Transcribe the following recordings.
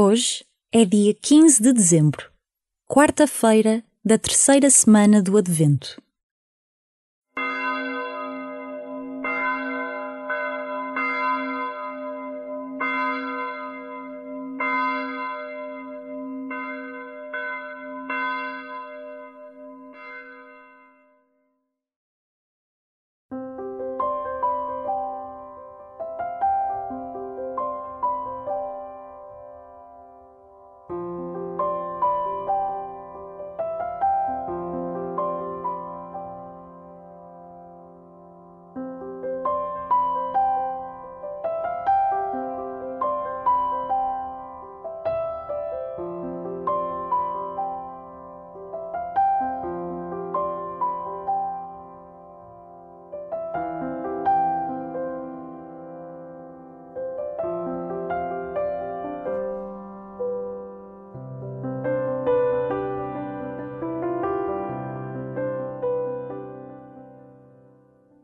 Hoje é dia 15 de dezembro, quarta-feira da terceira semana do Advento.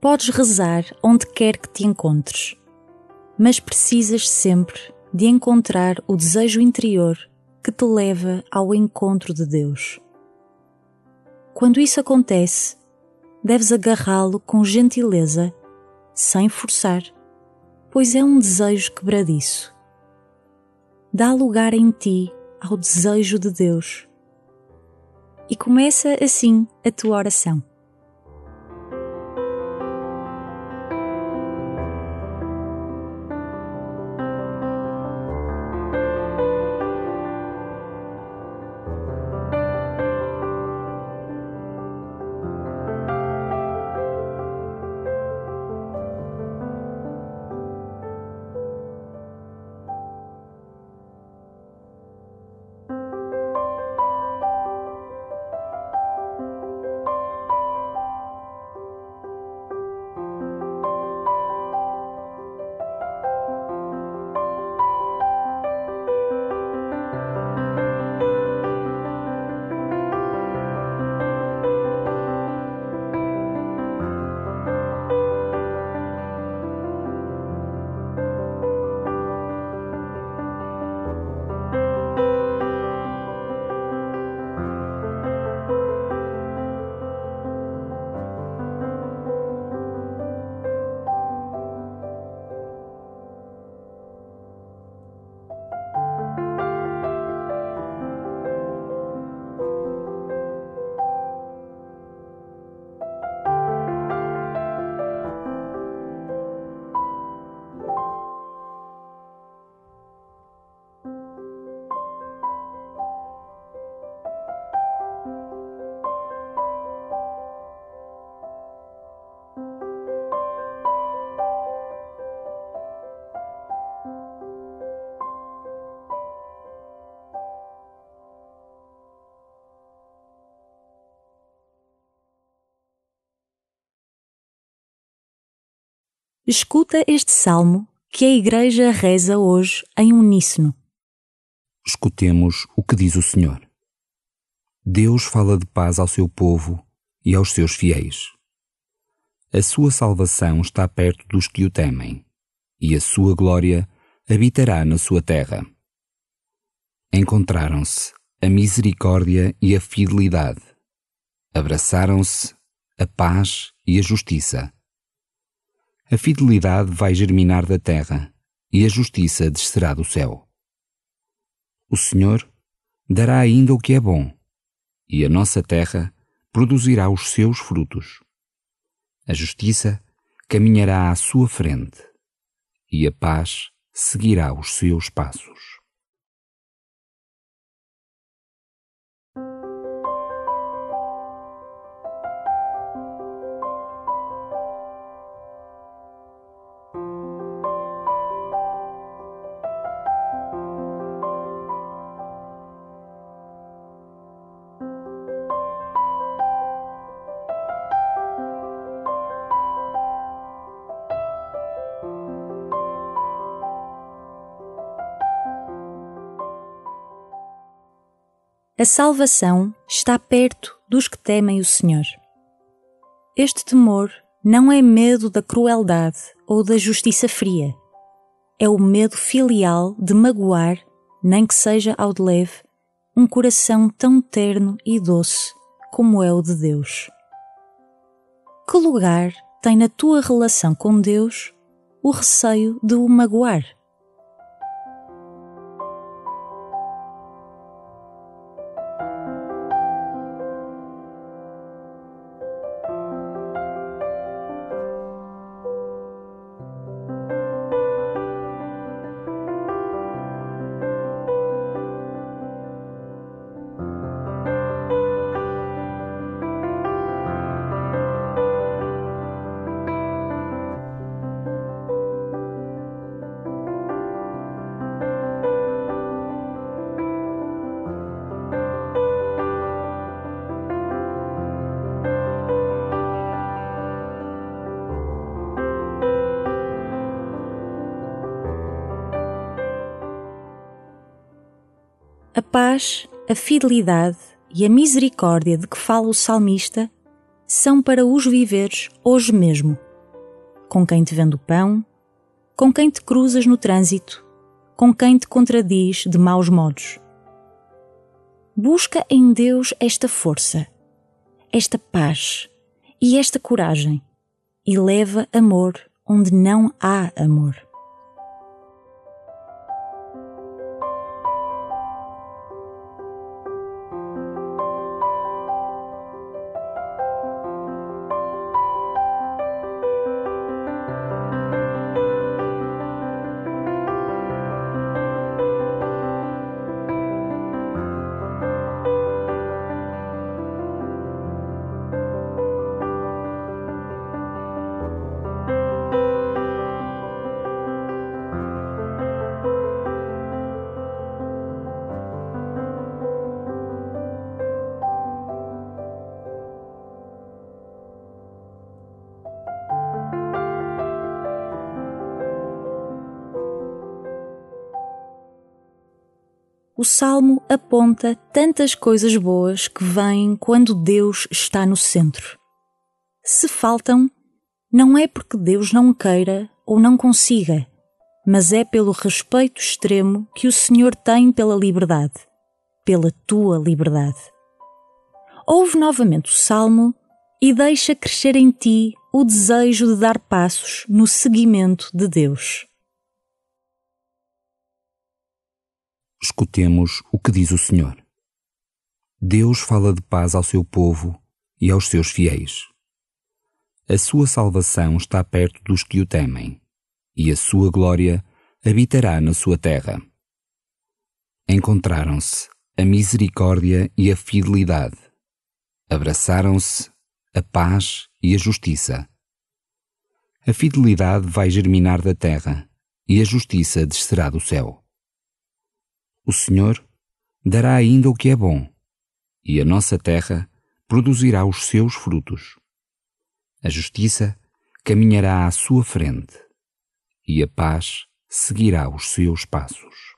Podes rezar onde quer que te encontres, mas precisas sempre de encontrar o desejo interior que te leva ao encontro de Deus. Quando isso acontece, deves agarrá-lo com gentileza, sem forçar, pois é um desejo quebradiço. Dá lugar em ti ao desejo de Deus. E começa assim a tua oração. Escuta este salmo que a Igreja reza hoje em uníssono. Escutemos o que diz o Senhor. Deus fala de paz ao seu povo e aos seus fiéis. A sua salvação está perto dos que o temem, e a sua glória habitará na sua terra. Encontraram-se a misericórdia e a fidelidade. Abraçaram-se a paz e a justiça a fidelidade vai germinar da terra e a justiça descerá do céu. O Senhor dará ainda o que é bom, e a nossa terra produzirá os seus frutos. A justiça caminhará à sua frente, e a paz seguirá os seus passos. A salvação está perto dos que temem o Senhor. Este temor não é medo da crueldade ou da justiça fria. É o medo filial de magoar nem que seja ao de leve, um coração tão terno e doce como é o de Deus. Que lugar tem na tua relação com Deus o receio de o magoar? Paz, a fidelidade e a misericórdia de que fala o salmista são para os viveres hoje mesmo. Com quem te vende o pão, com quem te cruzas no trânsito, com quem te contradiz de maus modos. Busca em Deus esta força, esta paz e esta coragem e leva amor onde não há amor. O salmo aponta tantas coisas boas que vêm quando Deus está no centro. Se faltam, não é porque Deus não queira ou não consiga, mas é pelo respeito extremo que o Senhor tem pela liberdade, pela tua liberdade. Ouve novamente o salmo e deixa crescer em ti o desejo de dar passos no seguimento de Deus. Escutemos o que diz o Senhor. Deus fala de paz ao seu povo e aos seus fiéis. A sua salvação está perto dos que o temem, e a sua glória habitará na sua terra. Encontraram-se a misericórdia e a fidelidade. Abraçaram-se a paz e a justiça. A fidelidade vai germinar da terra e a justiça descerá do céu. O Senhor dará ainda o que é bom, e a nossa terra produzirá os seus frutos. A justiça caminhará à sua frente, e a paz seguirá os seus passos.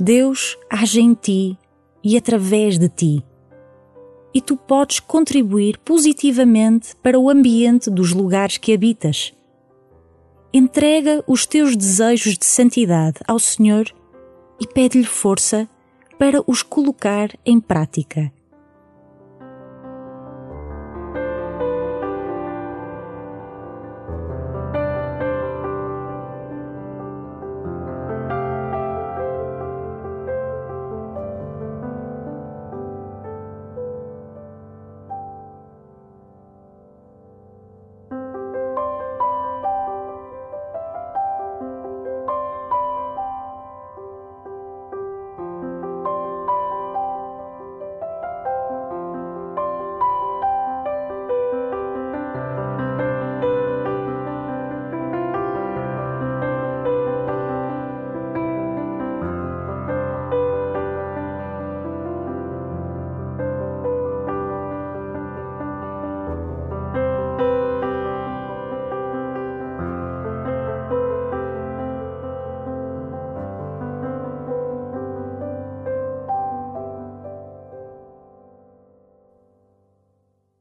Deus age em ti e através de ti. E tu podes contribuir positivamente para o ambiente dos lugares que habitas. Entrega os teus desejos de santidade ao Senhor e pede-lhe força para os colocar em prática.